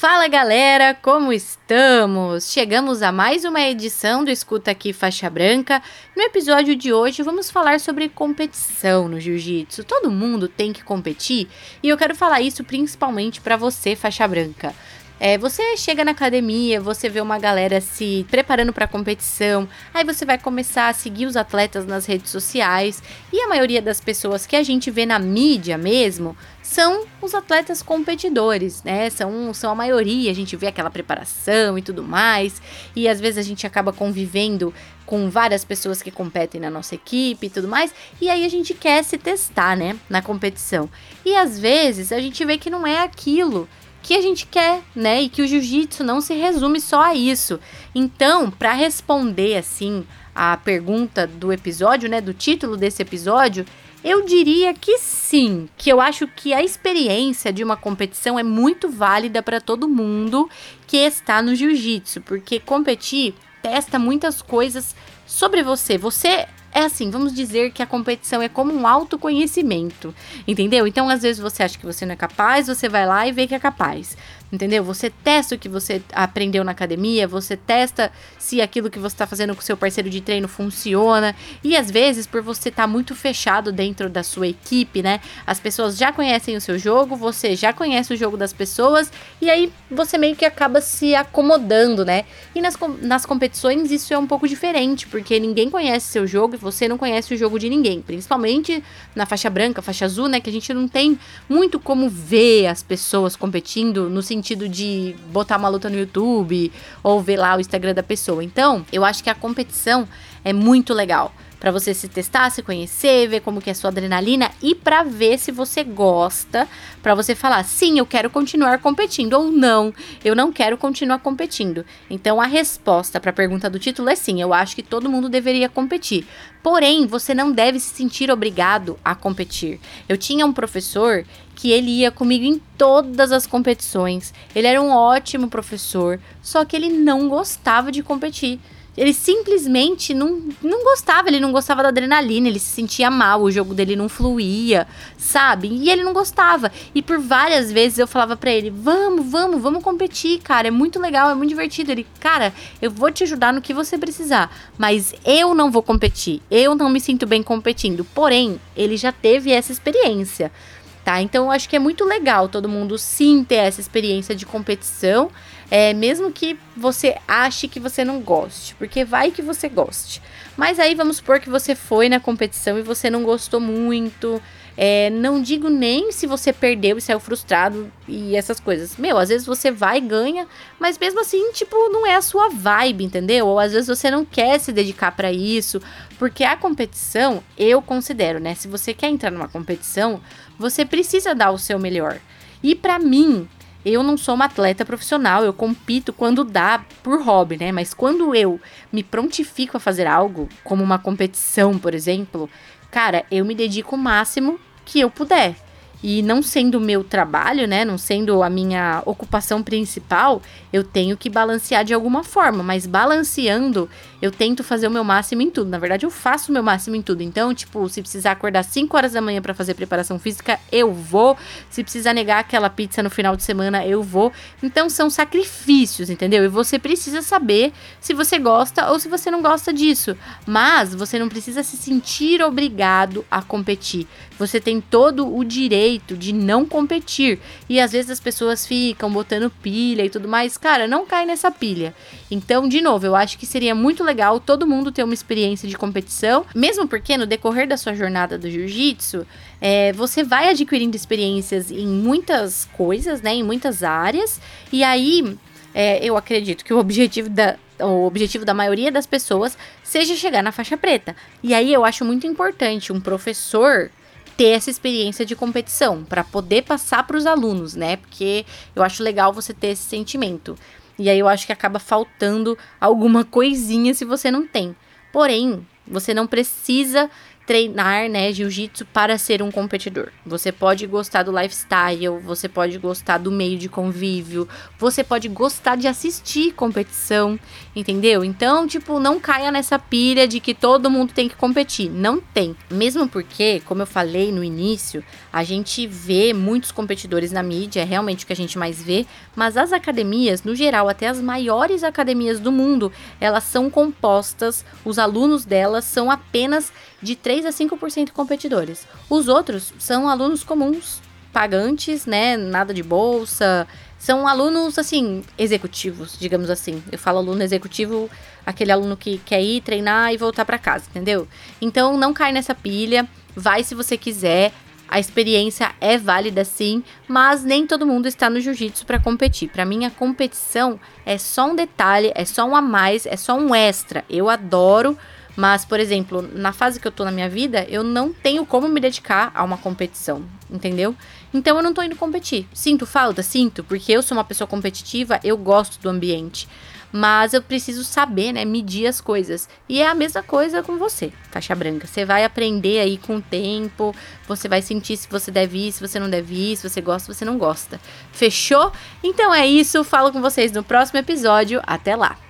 Fala galera, como estamos? Chegamos a mais uma edição do Escuta Aqui Faixa Branca. No episódio de hoje vamos falar sobre competição no jiu-jitsu. Todo mundo tem que competir e eu quero falar isso principalmente para você, faixa branca. É, você chega na academia, você vê uma galera se preparando para competição, aí você vai começar a seguir os atletas nas redes sociais e a maioria das pessoas que a gente vê na mídia mesmo são os atletas competidores, né? São, são a maioria, a gente vê aquela preparação e tudo mais, e às vezes a gente acaba convivendo com várias pessoas que competem na nossa equipe e tudo mais, e aí a gente quer se testar, né, na competição. E às vezes a gente vê que não é aquilo que a gente quer, né? E que o jiu-jitsu não se resume só a isso. Então, para responder assim a pergunta do episódio, né, do título desse episódio, eu diria que sim, que eu acho que a experiência de uma competição é muito válida para todo mundo que está no jiu-jitsu, porque competir testa muitas coisas sobre você. Você é assim, vamos dizer que a competição é como um autoconhecimento, entendeu? Então, às vezes você acha que você não é capaz, você vai lá e vê que é capaz entendeu? Você testa o que você aprendeu na academia, você testa se aquilo que você está fazendo com seu parceiro de treino funciona. E às vezes, por você estar tá muito fechado dentro da sua equipe, né? As pessoas já conhecem o seu jogo, você já conhece o jogo das pessoas, e aí você meio que acaba se acomodando, né? E nas, nas competições isso é um pouco diferente, porque ninguém conhece seu jogo você não conhece o jogo de ninguém. Principalmente na faixa branca, faixa azul, né? Que a gente não tem muito como ver as pessoas competindo no sentido de botar uma luta no YouTube ou ver lá o Instagram da pessoa. Então, eu acho que a competição é muito legal para você se testar, se conhecer, ver como que é a sua adrenalina e para ver se você gosta, para você falar, sim, eu quero continuar competindo ou não, eu não quero continuar competindo. Então a resposta para a pergunta do título é sim, eu acho que todo mundo deveria competir. Porém, você não deve se sentir obrigado a competir. Eu tinha um professor que ele ia comigo em todas as competições. Ele era um ótimo professor, só que ele não gostava de competir. Ele simplesmente não, não gostava, ele não gostava da adrenalina, ele se sentia mal, o jogo dele não fluía, sabe? E ele não gostava. E por várias vezes eu falava para ele: "Vamos, vamos, vamos competir, cara, é muito legal, é muito divertido". Ele: "Cara, eu vou te ajudar no que você precisar, mas eu não vou competir. Eu não me sinto bem competindo". Porém, ele já teve essa experiência tá? Então eu acho que é muito legal todo mundo sim ter essa experiência de competição, é, mesmo que você ache que você não goste, porque vai que você goste. Mas aí vamos supor que você foi na competição e você não gostou muito, é, não digo nem se você perdeu e saiu frustrado e essas coisas. Meu, às vezes você vai e ganha, mas mesmo assim, tipo, não é a sua vibe, entendeu? Ou às vezes você não quer se dedicar para isso, porque a competição, eu considero, né? Se você quer entrar numa competição, você precisa dar o seu melhor. E para mim, eu não sou uma atleta profissional, eu compito quando dá por hobby, né? Mas quando eu me prontifico a fazer algo, como uma competição, por exemplo, cara, eu me dedico o máximo que eu puder. E não sendo o meu trabalho, né, não sendo a minha ocupação principal, eu tenho que balancear de alguma forma, mas balanceando, eu tento fazer o meu máximo em tudo. Na verdade, eu faço o meu máximo em tudo. Então, tipo, se precisar acordar 5 horas da manhã para fazer preparação física, eu vou. Se precisar negar aquela pizza no final de semana, eu vou. Então, são sacrifícios, entendeu? E você precisa saber se você gosta ou se você não gosta disso. Mas você não precisa se sentir obrigado a competir. Você tem todo o direito de não competir. E às vezes as pessoas ficam botando pilha e tudo mais. Cara, não cai nessa pilha. Então, de novo, eu acho que seria muito legal todo mundo ter uma experiência de competição, mesmo porque no decorrer da sua jornada do jiu-jitsu, é, você vai adquirindo experiências em muitas coisas, né, em muitas áreas, e aí é, eu acredito que o objetivo da, o objetivo da maioria das pessoas seja chegar na faixa preta. E aí eu acho muito importante um professor ter essa experiência de competição para poder passar para os alunos, né? Porque eu acho legal você ter esse sentimento. E aí eu acho que acaba faltando alguma coisinha se você não tem. Porém, você não precisa treinar, né, jiu-jitsu para ser um competidor. Você pode gostar do lifestyle, você pode gostar do meio de convívio, você pode gostar de assistir competição, entendeu? Então, tipo, não caia nessa pilha de que todo mundo tem que competir. Não tem. Mesmo porque, como eu falei no início, a gente vê muitos competidores na mídia, é realmente o que a gente mais vê, mas as academias, no geral, até as maiores academias do mundo, elas são compostas, os alunos delas são apenas de 3 a 5% competidores. Os outros são alunos comuns, pagantes, né? Nada de bolsa. São alunos, assim, executivos, digamos assim. Eu falo aluno executivo, aquele aluno que quer ir treinar e voltar para casa, entendeu? Então não cai nessa pilha, vai se você quiser. A experiência é válida sim, mas nem todo mundo está no jiu-jitsu para competir. Para mim, a competição é só um detalhe, é só um a mais, é só um extra. Eu adoro mas, por exemplo, na fase que eu tô na minha vida, eu não tenho como me dedicar a uma competição, entendeu? Então eu não tô indo competir. Sinto falta? Sinto, porque eu sou uma pessoa competitiva, eu gosto do ambiente. Mas eu preciso saber, né, medir as coisas. E é a mesma coisa com você, faixa branca. Você vai aprender aí com o tempo, você vai sentir se você deve ir, se você não deve ir, se você gosta, se você não gosta. Fechou? Então é isso, falo com vocês no próximo episódio. Até lá!